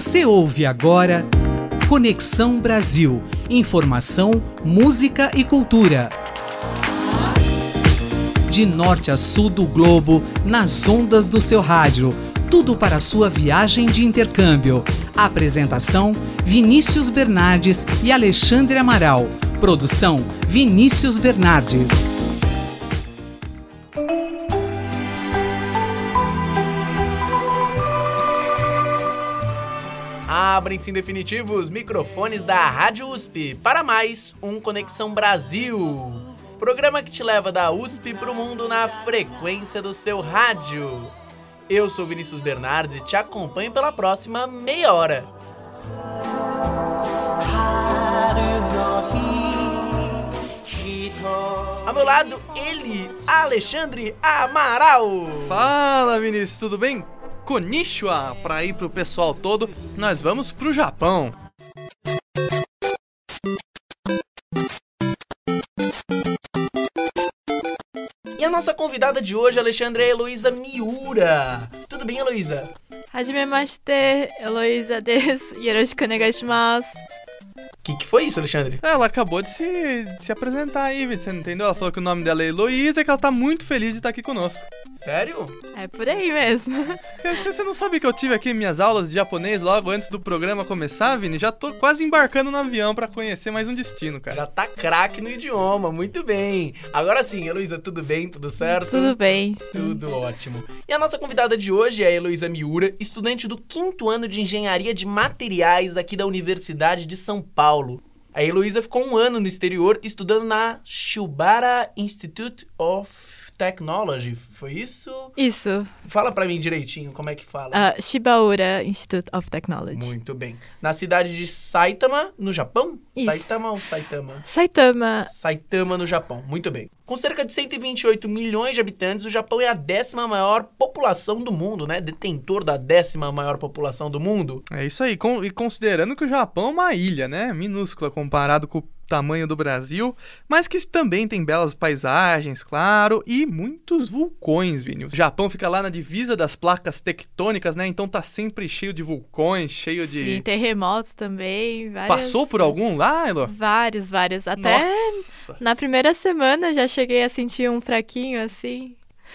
Você ouve agora Conexão Brasil. Informação, música e cultura. De norte a sul do globo, nas ondas do seu rádio. Tudo para sua viagem de intercâmbio. Apresentação: Vinícius Bernardes e Alexandre Amaral. Produção: Vinícius Bernardes. Abrem-se em definitivo os microfones da Rádio USP para mais um Conexão Brasil. Programa que te leva da USP para o mundo na frequência do seu rádio. Eu sou Vinícius Bernardes e te acompanho pela próxima meia hora. Ao meu lado, ele, Alexandre Amaral. Fala, Vinícius, tudo bem? Konishwa para ir pro pessoal todo, nós vamos pro Japão. E a nossa convidada de hoje, Alexandra, é a Heloísa Miura. Tudo bem, Heloísa? Hajime Heloísa. Yoroshiku. O que, que foi isso, Alexandre? Ela acabou de se, de se apresentar aí, você não entendeu? Ela falou que o nome dela é Heloísa e que ela tá muito feliz de estar aqui conosco. Sério? É por aí mesmo. Você, você não sabe que eu tive aqui minhas aulas de japonês logo antes do programa começar, Vini? Já tô quase embarcando no avião para conhecer mais um destino, cara. Já tá craque no idioma, muito bem. Agora sim, Heloísa, tudo bem? Tudo certo? Tudo bem. Tudo ótimo. E a nossa convidada de hoje é a Heloísa Miura, estudante do quinto ano de Engenharia de Materiais aqui da Universidade de São Paulo. A Heloísa ficou um ano no exterior estudando na Shubara Institute of Technology, foi isso? Isso. Fala pra mim direitinho como é que fala. Uh, Shibaura Institute of Technology. Muito bem. Na cidade de Saitama, no Japão? Isso. Saitama ou Saitama? Saitama. Saitama, no Japão. Muito bem. Com cerca de 128 milhões de habitantes, o Japão é a décima maior população do mundo, né? Detentor da décima maior população do mundo. É isso aí, com- e considerando que o Japão é uma ilha, né? Minúscula comparado com o tamanho do Brasil, mas que também tem belas paisagens, claro, e muitos vulcões, Vini. O Japão fica lá na divisa das placas tectônicas, né? Então tá sempre cheio de vulcões, cheio de. Sim, terremotos também. Várias... Passou por algum lá, Elo? Vários, vários. Até Nossa! na primeira semana já cheguei a sentir um fraquinho assim.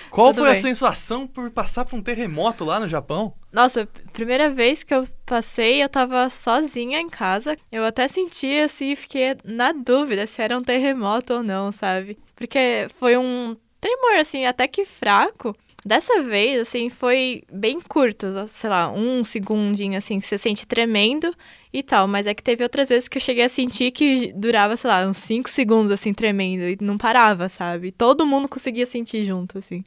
Qual tudo foi a bem. sensação por passar por um terremoto lá no Japão? Nossa, primeira vez que eu passei, eu tava sozinha em casa. Eu até senti assim, fiquei na dúvida se era um terremoto ou não, sabe? Porque foi um tremor, assim, até que fraco. Dessa vez, assim, foi bem curto, sei lá, um segundinho, assim, que você sente tremendo e tal. Mas é que teve outras vezes que eu cheguei a sentir que durava, sei lá, uns 5 segundos, assim, tremendo e não parava, sabe? Todo mundo conseguia sentir junto, assim.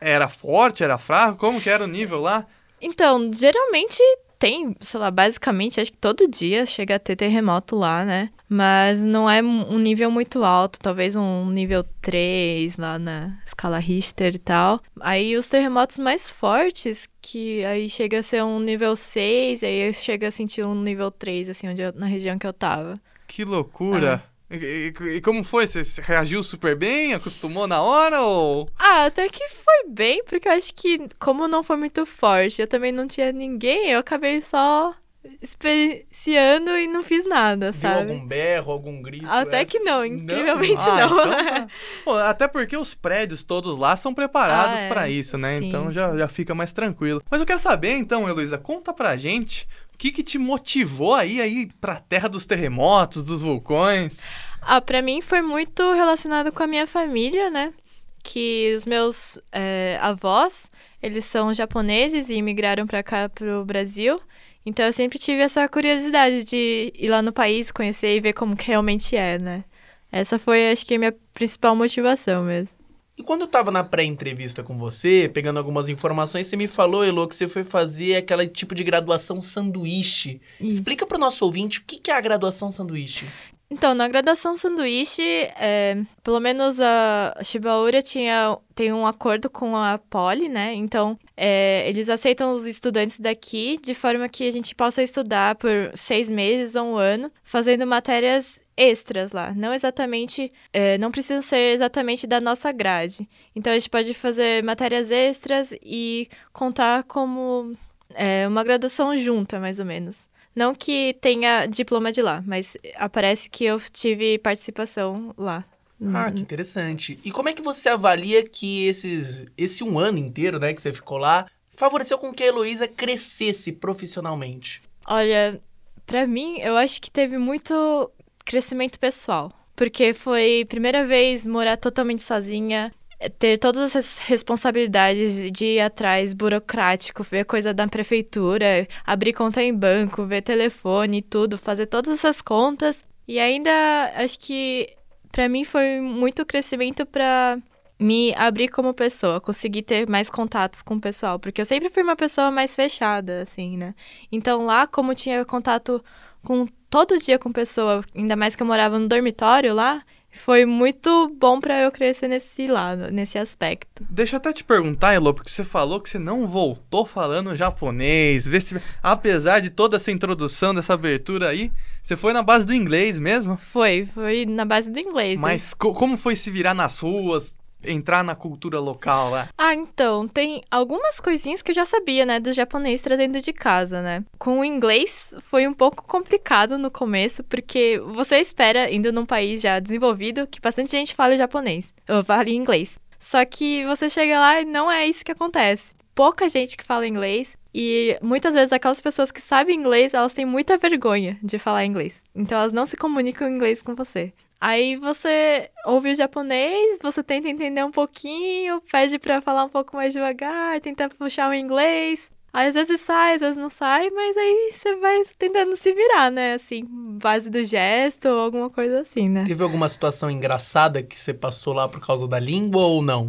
Era forte, era fraco? Como que era o nível lá? Então, geralmente tem, sei lá, basicamente, acho que todo dia chega a ter terremoto lá, né? Mas não é um nível muito alto, talvez um nível 3 lá na escala Richter e tal. Aí os terremotos mais fortes, que aí chega a ser um nível 6, aí eu chego a sentir um nível 3, assim, onde eu- na região que eu tava. Que loucura! E, e- e como foi? Você reagiu super bem? Acostumou na hora ou. Ah, até que foi bem, porque eu acho que, como não foi muito forte, eu também não tinha ninguém, eu acabei só experienciando e não fiz nada, Viu sabe? algum berro, algum grito? Até essa? que não, incrivelmente Ah, não. então tá. Pô, até porque os prédios todos lá são preparados Ah, é. pra isso, né? Sim, então já, já fica mais tranquilo. Mas eu quero saber então, Heloísa, conta pra gente que que te motivou aí aí pra terra dos terremotos, dos vulcões? Ah, pra mim foi muito relacionado com a minha família, né? Que os meus é, avós, eles são japoneses e imigraram pra cá, pro Brasil. Então eu sempre tive essa curiosidade de ir lá no país, conhecer e ver como que realmente é, né? Essa foi, acho que, a minha principal motivação mesmo. E quando eu tava na pré-entrevista com você, pegando algumas informações, você me falou, Elo, que você foi fazer aquele tipo de graduação sanduíche. Isso. Explica pro nosso ouvinte o que que é a graduação sanduíche. Então, na graduação sanduíche, é, pelo menos a Shibaura tinha, tem um acordo com a Poli, né? Então, é, eles aceitam os estudantes daqui de forma que a gente possa estudar por seis meses ou um ano, fazendo matérias extras lá. Não exatamente, é, não precisa ser exatamente da nossa grade. Então, a gente pode fazer matérias extras e contar como É uma graduação junta, mais ou menos. Não que tenha diploma de lá, mas aparece que eu tive participação lá. Ah, que interessante. E como é que você avalia que esses, esse um ano inteiro, né, que você ficou lá, favoreceu com que a Heloísa crescesse profissionalmente? Olha, para mim, eu acho que teve muito crescimento pessoal. Porque foi primeira vez morar totalmente sozinha, ter todas essas responsabilidades de ir atrás burocrático, ver coisa da prefeitura, abrir conta em banco, ver telefone tudo, fazer todas essas contas. E ainda acho que para mim foi muito crescimento para me abrir como pessoa, conseguir ter mais contatos com o pessoal, porque eu sempre fui uma pessoa mais fechada, assim, né? Então lá, como tinha contato com todo dia com pessoa, ainda mais que eu morava no dormitório lá, foi muito bom para eu crescer nesse lado, nesse aspecto. Deixa eu até te perguntar, Elo, porque você falou que você não voltou falando japonês. Vê se, apesar de toda essa introdução, dessa abertura aí, você foi na base do inglês mesmo? Foi, foi na base do inglês. Mas co como foi se virar nas ruas? Entrar na cultura local lá? Ah, então, tem algumas coisinhas que eu já sabia, né, do japonês trazendo de casa, né? Com o inglês foi um pouco complicado no começo, porque você espera, indo num país já desenvolvido, que bastante gente fale japonês, ou fale inglês. Só que você chega lá e não é isso que acontece. Pouca gente que fala inglês, e muitas vezes aquelas pessoas que sabem inglês, elas têm muita vergonha de falar inglês. Então elas não se comunicam em inglês com você. Aí você ouve o japonês, você tenta entender um pouquinho, pede para falar um pouco mais devagar, tenta puxar o inglês. Aí às vezes sai, às vezes não sai, mas aí você vai tentando se virar, né? Assim, base do gesto ou alguma coisa assim, né? Teve alguma situação engraçada que você passou lá por causa da língua ou não?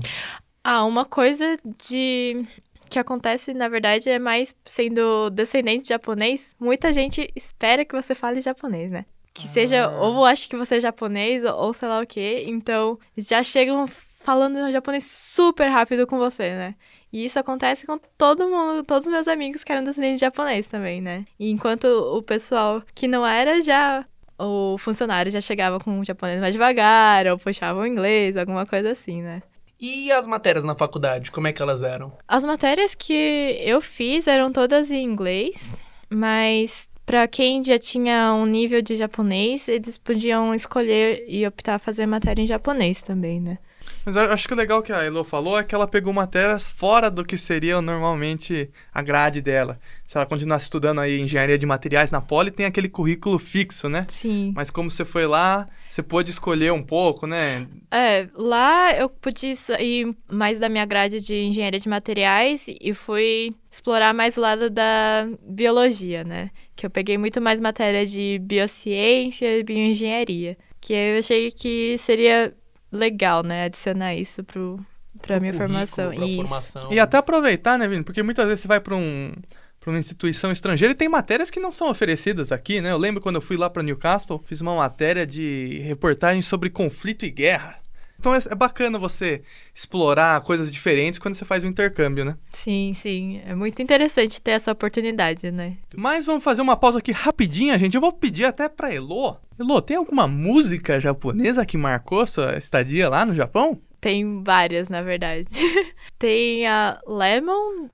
Ah, uma coisa de que acontece, na verdade, é mais sendo descendente de japonês. Muita gente espera que você fale japonês, né? Que seja, ah. ou acho que você é japonês, ou sei lá o quê. Então, já chegam falando japonês super rápido com você, né? E isso acontece com todo mundo, todos os meus amigos que eram descendentes de japonês também, né? E enquanto o pessoal que não era já o funcionário já chegava com o japonês mais devagar, ou puxava o inglês, alguma coisa assim, né? E as matérias na faculdade, como é que elas eram? As matérias que eu fiz eram todas em inglês, mas para quem já tinha um nível de japonês, eles podiam escolher e optar fazer matéria em japonês também, né? Mas eu acho que o legal que a Elo falou é que ela pegou matérias fora do que seria normalmente a grade dela. Se ela continuasse estudando aí engenharia de materiais na Poli, tem aquele currículo fixo, né? Sim. Mas como você foi lá, você pôde escolher um pouco, né? É, lá eu pude ir mais da minha grade de engenharia de materiais e fui explorar mais o lado da biologia, né? Que eu peguei muito mais matéria de biociência e bioengenharia. Que eu achei que seria legal, né? Adicionar isso pro, pra minha formação. Pra isso. formação. E até aproveitar, né, Vini? Porque muitas vezes você vai para um para uma instituição estrangeira e tem matérias que não são oferecidas aqui, né? Eu lembro quando eu fui lá para Newcastle, fiz uma matéria de reportagem sobre conflito e guerra. Então é, é, bacana você explorar coisas diferentes quando você faz o intercâmbio, né? Sim, sim. É muito interessante ter essa oportunidade, né? Mas vamos fazer uma pausa aqui rapidinha, gente. Eu vou pedir até pra Elo. Elo, tem alguma música japonesa que marcou sua estadia lá no Japão? Tem várias, na verdade. tem a Lemon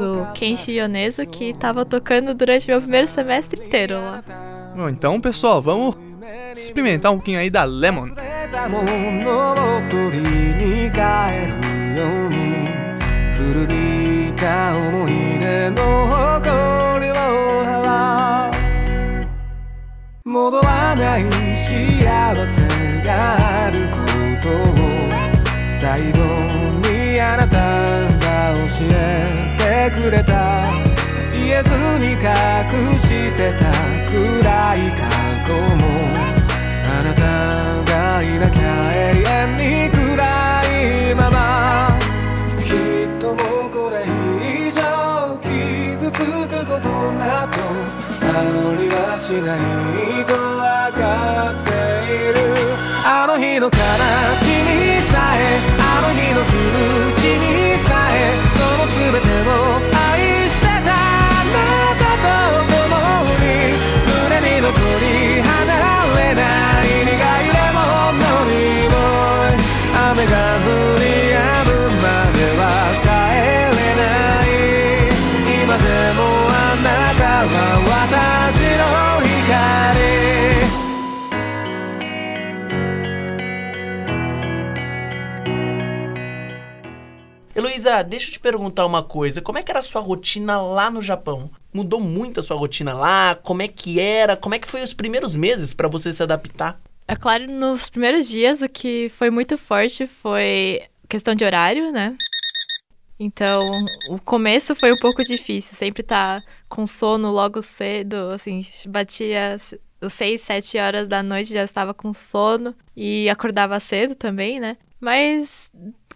do Kenshi Yonezu que tava tocando durante meu primeiro semestre inteiro lá. Bom, então, pessoal, vamos experimentar um pouquinho aí da Lemon. Como あなたがいなきゃ永遠に暗いままきっともうこれ以上傷つくことなどありはしないと分かっているあの日の悲しみさえあの日の苦しみさえその全てを Deixa eu te perguntar uma coisa. Como é que era a sua rotina lá no Japão? Mudou muito a sua rotina lá? Como é que era? Como é que foi os primeiros meses para você se adaptar? É claro, nos primeiros dias o que foi muito forte foi questão de horário, né? Então, o começo foi um pouco difícil, sempre tá com sono logo cedo, assim, batia às seis, sete horas da noite, já estava com sono e acordava cedo também, né? Mas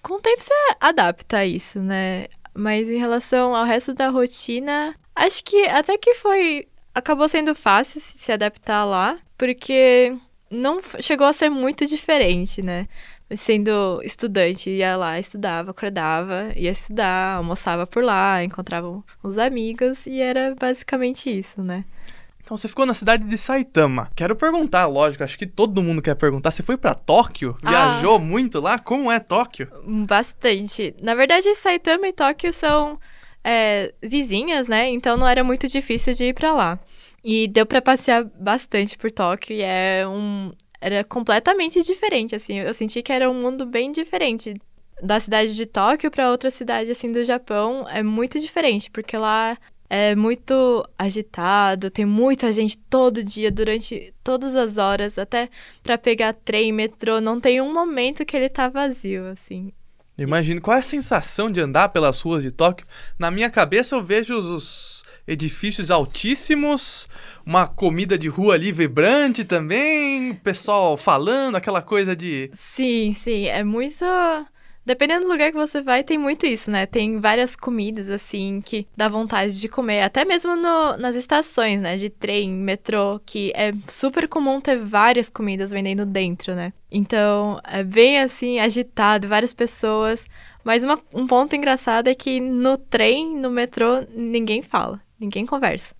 com o tempo você adapta isso, né? Mas em relação ao resto da rotina, acho que até que foi. Acabou sendo fácil se adaptar lá, porque não chegou a ser muito diferente, né? sendo estudante, ia lá, estudava, acordava, ia estudar, almoçava por lá, encontrava os amigos e era basicamente isso, né? Então você ficou na cidade de Saitama. Quero perguntar, lógico, acho que todo mundo quer perguntar. Você foi para Tóquio? Ah. Viajou muito lá? Como é Tóquio? Bastante. Na verdade, Saitama e Tóquio são é, vizinhas, né? Então não era muito difícil de ir para lá. E deu para passear bastante por Tóquio e é um, era completamente diferente, assim. Eu senti que era um mundo bem diferente. Da cidade de Tóquio para outra cidade, assim, do Japão, é muito diferente, porque lá é muito agitado, tem muita gente todo dia, durante todas as horas, até para pegar trem, metrô, não tem um momento que ele tá vazio, assim. Imagino. Qual é a sensação de andar pelas ruas de Tóquio? Na minha cabeça eu vejo os edifícios altíssimos, uma comida de rua ali vibrante também, pessoal falando, aquela coisa de. Sim, sim, é muito. Dependendo do lugar que você vai, tem muito isso, né? Tem várias comidas, assim, que dá vontade de comer. Até mesmo no, nas estações, né? De trem, metrô, que é super comum ter várias comidas vendendo dentro, né? Então, é bem, assim, agitado, várias pessoas. Mas uma, um ponto engraçado é que no trem, no metrô, ninguém fala. Ninguém conversa.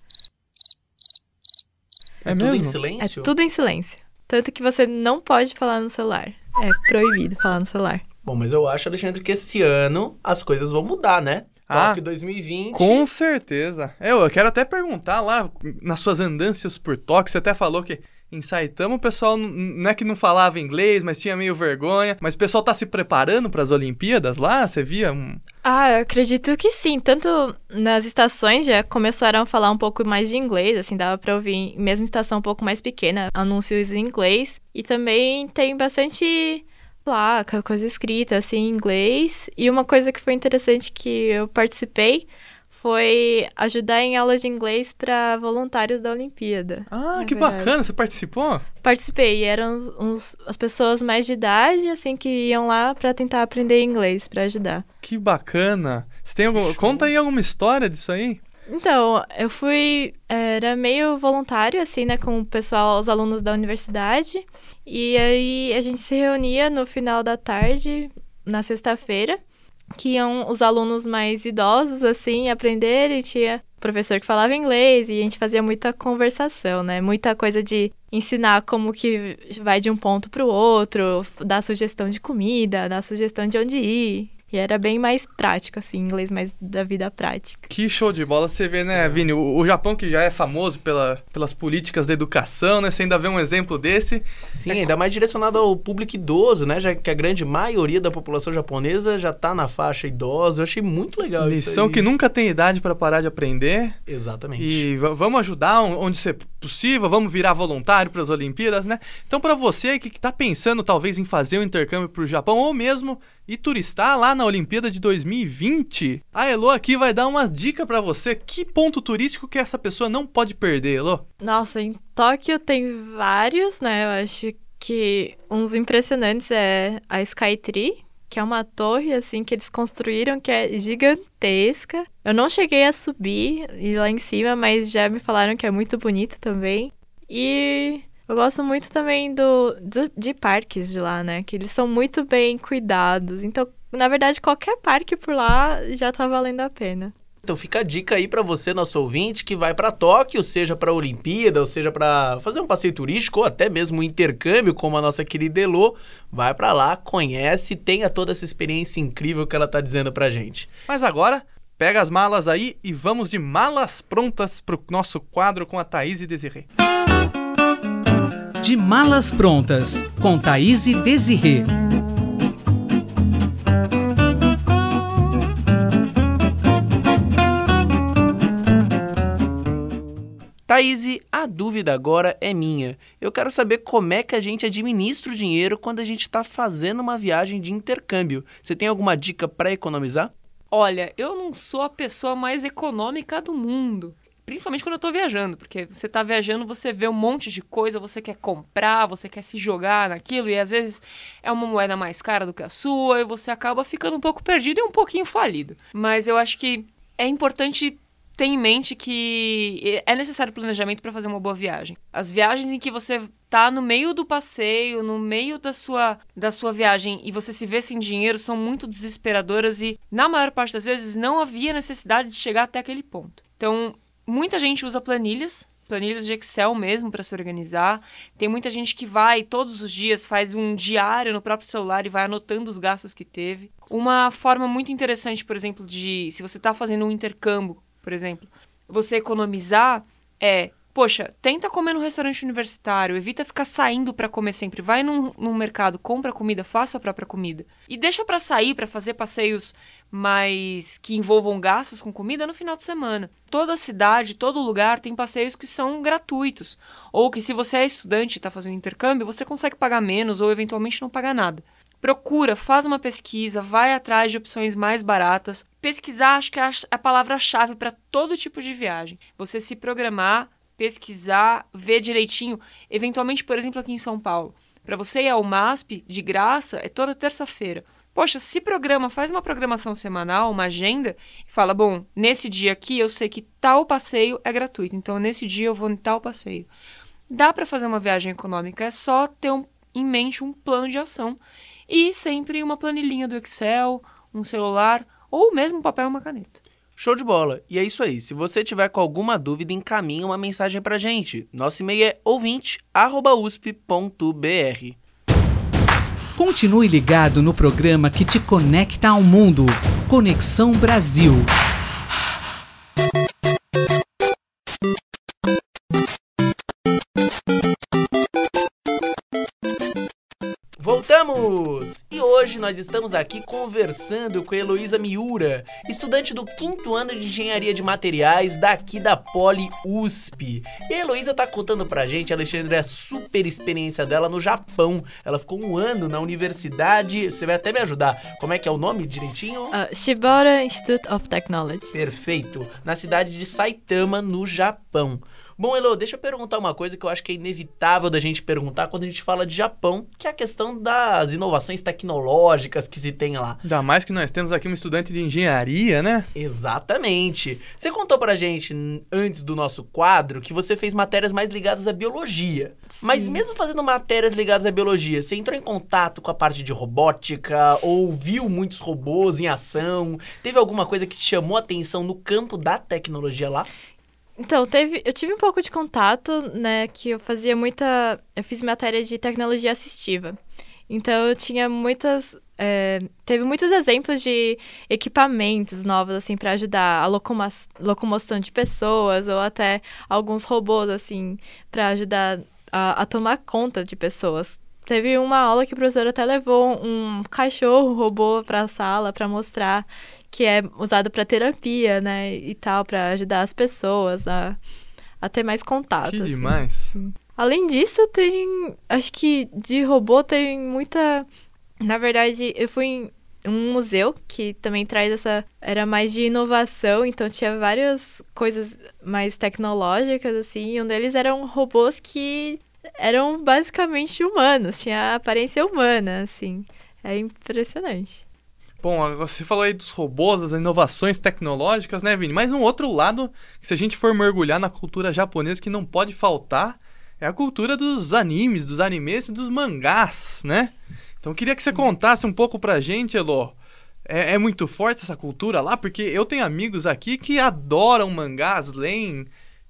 É, é tudo em silêncio? É tudo em silêncio. Tanto que você não pode falar no celular. É proibido falar no celular. Bom, mas eu acho, Alexandre, que esse ano as coisas vão mudar, né? Ah, Tóquio 2020. Com certeza. Eu, eu quero até perguntar lá, nas suas andanças por Tóquio, você até falou que em Saitama o pessoal não é que não falava inglês, mas tinha meio vergonha. Mas o pessoal tá se preparando para as Olimpíadas lá? Você via um... Ah, eu acredito que sim. Tanto nas estações já começaram a falar um pouco mais de inglês, assim, dava para ouvir, mesmo estação um pouco mais pequena, anúncios em inglês. E também tem bastante placa, coisa escrita assim em inglês. E uma coisa que foi interessante que eu participei foi ajudar em aulas de inglês para voluntários da Olimpíada. Ah, que verdade. bacana! Você participou? Participei. Eram uns, as pessoas mais de idade, assim, que iam lá para tentar aprender inglês, para ajudar. Que bacana! Você tem algum... Conta aí alguma história disso aí? Então, eu fui. Era meio voluntário, assim, né, com o pessoal, os alunos da universidade. E aí a gente se reunia no final da tarde, na sexta-feira que iam os alunos mais idosos, assim, aprender e tinha professor que falava inglês e a gente fazia muita conversação, né? Muita coisa de ensinar como que vai de um ponto para o outro, dar sugestão de comida, dar sugestão de onde ir. E era bem mais prático, assim, inglês mais da vida prática. Que show de bola você vê, né, Vini? O, o, Japão que já é famoso pela, pelas políticas da educação, né? Você ainda vê um exemplo desse. Sim, é... ainda mais direcionado ao público idoso, né? Já que a grande maioria da população japonesa já tá na faixa idosa. Eu achei muito legal Lição isso. Lição que nunca tem idade para parar de aprender. Exatamente. E vamos ajudar onde ser possível, vamos virar voluntário para as Olimpíadas, né? Então, para você que está pensando talvez em fazer um intercâmbio para o Japão ou mesmo e turistar lá na Olimpíada de 2020, a Elo aqui vai dar uma dica para você. Que ponto turístico que essa pessoa não pode perder, Elo? Nossa, em Tóquio tem vários, né? Eu acho que uns impressionantes é a Skytree, que é uma torre assim que eles construíram que é gigantesca. Eu não cheguei a subir e lá em cima, mas já me falaram que é muito bonito também. E eu gosto muito também do, do, de parques de lá, né? Que eles são muito bem cuidados. Então, na verdade, qualquer parque por lá já tá valendo a pena. Então fica a dica aí para você, nosso ouvinte, que vai para Tóquio, seja para a Olimpíada, ou seja para fazer um passeio turístico, ou até mesmo um intercâmbio, como a nossa querida Elô, vai para lá, conhece, tenha toda essa experiência incrível que ela tá dizendo pra gente. Mas agora, pega as malas aí e vamos de malas prontas pro nosso quadro com a Thaís e Desirê. De Malas Prontas, com Thaís e Desirê. Thaís, a dúvida agora é minha. Eu quero saber como é que a gente administra o dinheiro quando a gente está fazendo uma viagem de intercâmbio. Você tem alguma dica para economizar? Olha, eu não sou a pessoa mais econômica do mundo. Principalmente quando eu tô viajando, porque você tá viajando, você vê um monte de coisa, você quer comprar, você quer se jogar naquilo, e às vezes é uma moeda mais cara do que a sua, e você acaba ficando um pouco perdido e um pouquinho falido. Mas eu acho que é importante ter em mente que é necessário planejamento para fazer uma boa viagem. As viagens em que você tá no meio do passeio, no meio da sua, da sua viagem e você se vê sem dinheiro são muito desesperadoras e na maior parte das vezes não havia necessidade de chegar até aquele ponto. Então, muita gente usa planilhas, planilhas de Excel mesmo para se organizar. Tem muita gente que vai todos os dias, faz um diário no próprio celular e vai anotando os gastos que teve. Uma forma muito interessante, por exemplo, de se você está fazendo um intercâmbio por exemplo, você economizar é, poxa, tenta comer no restaurante universitário, evita ficar saindo para comer sempre, vai num, num, mercado, compra comida, faça a própria comida e deixa para sair para fazer passeios mais que envolvam gastos com comida no final de semana. Toda cidade, todo lugar tem passeios que são gratuitos ou que se você é estudante e está fazendo intercâmbio, você consegue pagar menos ou eventualmente não pagar nada. Procura, faz uma pesquisa, vai atrás de opções mais baratas. Pesquisar acho que é a palavra-chave para todo tipo de viagem. Você se programar, pesquisar, ver direitinho. Eventualmente, por exemplo, aqui em São Paulo, para você ir ao MASP de graça é toda terça-feira. Poxa, se programa, faz uma programação semanal, uma agenda e fala: bom, nesse dia aqui eu sei que tal passeio é gratuito, então nesse dia eu vou em tal passeio. Dá para fazer uma viagem econômica, é só ter um, em mente um plano de ação e sempre uma planilhinha do Excel, um celular ou mesmo um papel e uma caneta. Show de bola! E é isso aí. Se você tiver com alguma dúvida, encaminhe uma mensagem pra gente. Nosso e-mail é ouvinte@usp.br. Continue ligado no programa que te conecta ao mundo. Conexão Brasil. Nós estamos aqui conversando com a Heloísa Miura, estudante do quinto ano de Engenharia de Materiais daqui da Poli USP. E a Heloísa tá contando pra gente, Alexandre, a super experiência dela no Japão. Ela ficou um ano na universidade, você vai até me ajudar. Como é que é o nome direitinho? Uh, Shibata Institute of Technology. Perfeito. Na cidade de Saitama, no Japão. Bom, Elo, deixa eu perguntar uma coisa que eu acho que é inevitável da gente perguntar quando a gente fala de Japão, que é a questão das inovações tecnológicas que se tem lá. Ainda mais que nós temos aqui um estudante de engenharia, né? Exatamente. Você contou pra gente antes do nosso quadro que você fez matérias mais ligadas à biologia. Sim. Mas mesmo fazendo matérias ligadas à biologia, você entrou em contato com a parte de robótica ou viu muitos robôs em ação? Teve alguma coisa que te chamou a atenção no campo da tecnologia lá? Então, teve, eu tive um pouco de contato, né, que eu fazia muita, eu fiz matéria de tecnologia assistiva. Então, eu tinha muitas, é, teve muitos exemplos de equipamentos novos, assim, para ajudar a locoma locomoção de pessoas ou até alguns robôs, assim, para ajudar a, a tomar conta de pessoas. Teve uma aula que o professor até levou um cachorro robô para a sala para mostrar que é usado para terapia, né, e tal, para ajudar as pessoas a, a ter mais contato. Que assim. demais. Além disso, tem, acho que de robô tem muita, na verdade, eu fui em um museu que também traz essa era mais de inovação, então tinha várias coisas mais tecnológicas assim, e um deles eram robôs que eram basicamente humanos, tinha aparência humana, assim. É impressionante. Bom, você falou aí dos robôs, das inovações tecnológicas, né, Vini? Mas um outro lado, que se a gente for mergulhar na cultura japonesa que não pode faltar, é a cultura dos animes, dos animes e dos mangás, né? Então eu queria que você contasse um pouco pra gente, Elo. É, é muito forte essa cultura lá, porque eu tenho amigos aqui que adoram mangás, leem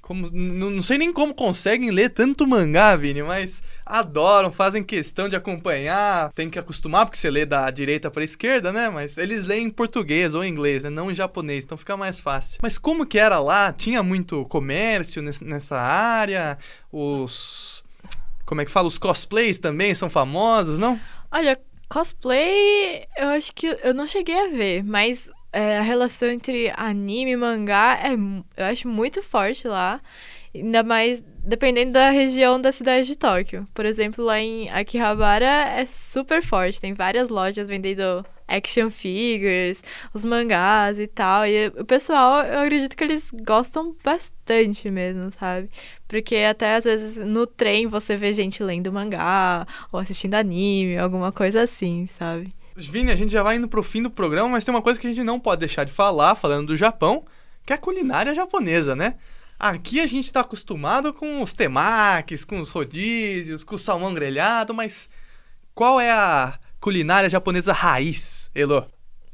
como, não sei nem como conseguem ler tanto mangá, Vini, mas adoram, fazem questão de acompanhar. Tem que acostumar, porque você lê da direita para esquerda, né? Mas eles leem em português ou em inglês, né? não em japonês, então fica mais fácil. Mas como que era lá? Tinha muito comércio nessa área? Os. Como é que fala? Os cosplays também são famosos, não? Olha, cosplay eu acho que eu não cheguei a ver, mas é, a relação entre anime e mangá é, eu acho muito forte lá. Ainda mais dependendo da região da cidade de Tóquio. Por exemplo, lá em Akihabara é super forte. Tem várias lojas vendendo action figures, os mangás e tal. E o pessoal, eu acredito que eles gostam bastante mesmo, sabe? Porque até às vezes no trem você vê gente lendo mangá ou assistindo anime, alguma coisa assim, sabe? Vini, a gente já vai indo pro fim do programa, mas tem uma coisa que a gente não pode deixar de falar, falando do Japão, que é a culinária japonesa, né? Aqui a gente está acostumado com os temakis, com os rodízios, com o salmão grelhado, mas qual é a culinária japonesa raiz, Elo?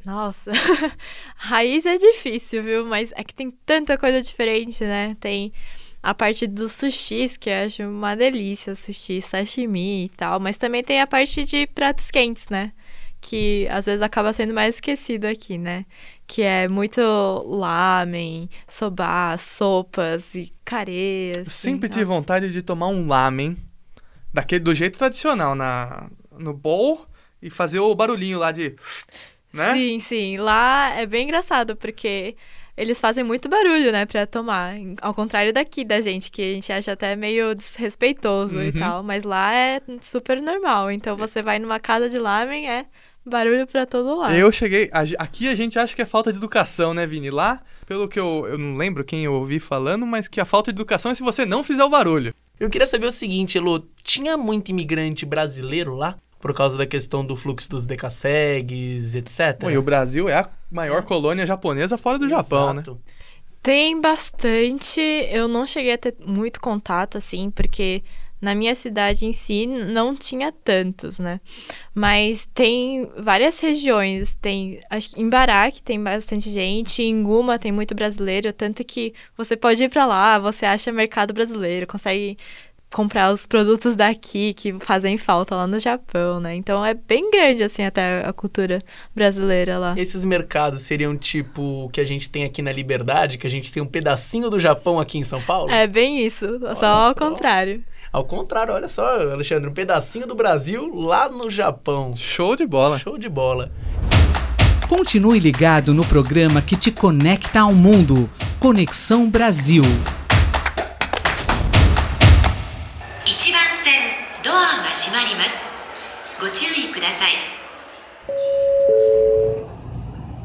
Nossa, raiz é difícil, viu? Mas é que tem tanta coisa diferente, né? Tem a parte dos sushis, que eu acho uma delícia, sushi, sashimi e tal, mas também tem a parte de pratos quentes, né? Que às vezes acaba sendo mais esquecido aqui, né? Que é muito lamen, soba, sopas e careias. Eu sempre tive vontade de tomar um lamen, daquele do jeito tradicional, na, no bowl, e fazer o barulhinho lá de. Né? Sim, sim. Lá é bem engraçado, porque eles fazem muito barulho, né, pra tomar. Ao contrário daqui da gente, que a gente acha até meio desrespeitoso Uhum. e tal. Mas lá é super normal. Então você vai numa casa de lamen, é barulho pra todo lado. Eu cheguei. a- aqui a gente acha que é falta de educação, né, Vini? Lá, pelo que eu. Eu não lembro quem eu ouvi falando, mas que a falta de educação é se você não fizer o barulho. Eu queria saber o seguinte, Elo, tinha muito imigrante brasileiro lá? Por causa da questão do fluxo dos decassegues, etc. Bom, e o Brasil é a maior colônia japonesa fora do Japão, né? Exato. Tem bastante. Eu não cheguei a ter muito contato, assim, porque na minha cidade em si não tinha tantos, né? Mas tem várias regiões. Tem. Acho que em Baraque tem bastante gente, em Guma tem muito brasileiro, tanto que você pode ir pra lá, você acha mercado brasileiro, consegue comprar os produtos daqui que fazem falta lá no Japão, né? Então é bem grande, assim, até a cultura brasileira lá. Esses mercados seriam tipo o que a gente tem aqui na Liberdade, que a gente tem um pedacinho do Japão aqui em São Paulo? É bem isso, só ao só. contrário. Ao contrário, olha só, Alexandre, um pedacinho do Brasil lá no Japão. Show de bola. Show de bola. Continue ligado no programa que te conecta ao mundo. Conexão Brasil.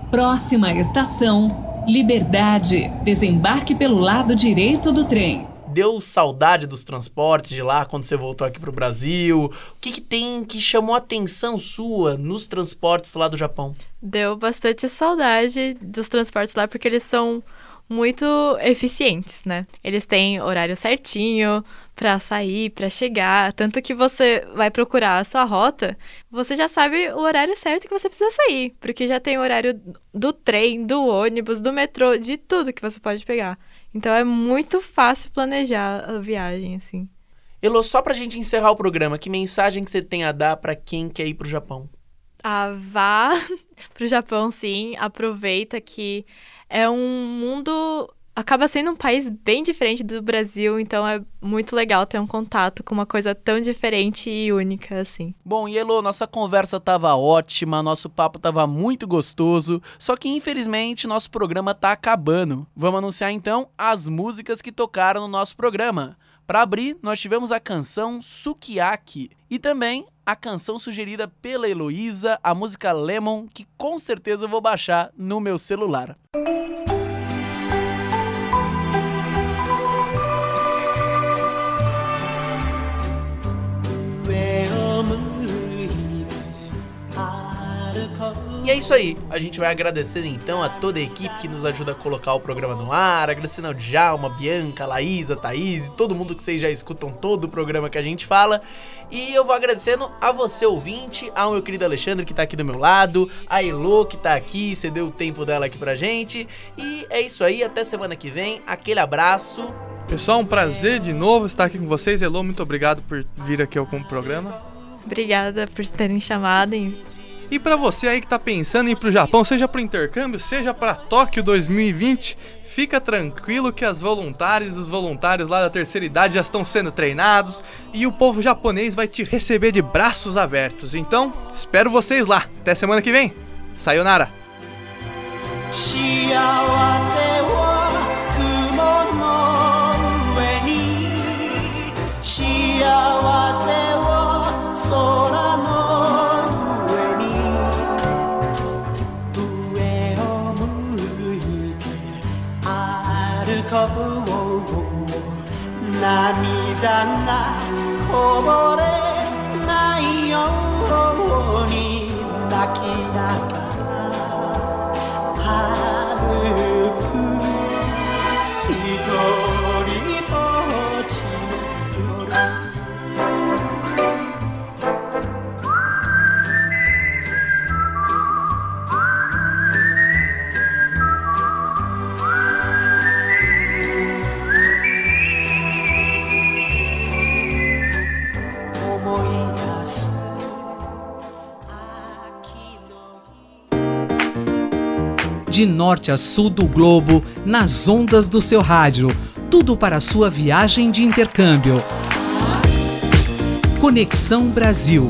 Próxima estação, Liberdade. Desembarque pelo lado direito do trem. Deu saudade dos transportes de lá quando você voltou aqui pro Brasil? O que, que tem que chamou a atenção sua nos transportes lá do Japão? Deu bastante saudade dos transportes lá, porque eles são muito eficientes, né? Eles têm horário certinho pra sair, pra chegar, tanto que você vai procurar a sua rota, você já sabe o horário certo que você precisa sair, porque já tem o horário do trem, do ônibus, do metrô, de tudo que você pode pegar. Então é muito fácil planejar a viagem assim. Elo, só pra gente encerrar o programa, que mensagem que você tem a dar pra quem quer ir pro Japão? Ah, vá pro Japão, sim. Aproveita que é um mundo. Acaba sendo um país bem diferente do Brasil, então é muito legal ter um contato com uma coisa tão diferente e única assim. Bom, e nossa conversa tava ótima, nosso papo tava muito gostoso, só que infelizmente nosso programa tá acabando. Vamos anunciar então as músicas que tocaram no nosso programa. Para abrir, nós tivemos a canção Sukiyaki e também a canção sugerida pela Heloísa, a música Lemon, que com certeza eu vou baixar no meu celular. E é isso aí. A gente vai agradecer então a toda a equipe que nos ajuda a colocar o programa no ar, agradecendo ao Djalma, Bianca, Laísa, Thaís e todo mundo que vocês já escutam todo o programa que a gente fala. E eu vou agradecendo a você ouvinte, ao meu querido Alexandre que tá aqui do meu lado, a Elo que tá aqui, cedeu o tempo dela aqui pra gente. E é isso aí, até semana que vem. Aquele abraço. Pessoal, um prazer de novo estar aqui com vocês. Elô, muito obrigado por vir aqui ao programa. Obrigada por terem chamado. e e para você aí que tá pensando em ir pro Japão, seja pro intercâmbio, seja para Tóquio 2020, fica tranquilo que as voluntárias e os voluntários lá da terceira idade já estão sendo treinados e o povo japonês vai te receber de braços abertos. Então, espero vocês lá. Até semana que vem. Sayonara. 幸せは雲の上に幸せは空の涙がこぼれないように泣きながら norte a sul do globo, nas ondas do seu rádio. Tudo para sua viagem de intercâmbio. Conexão Brasil.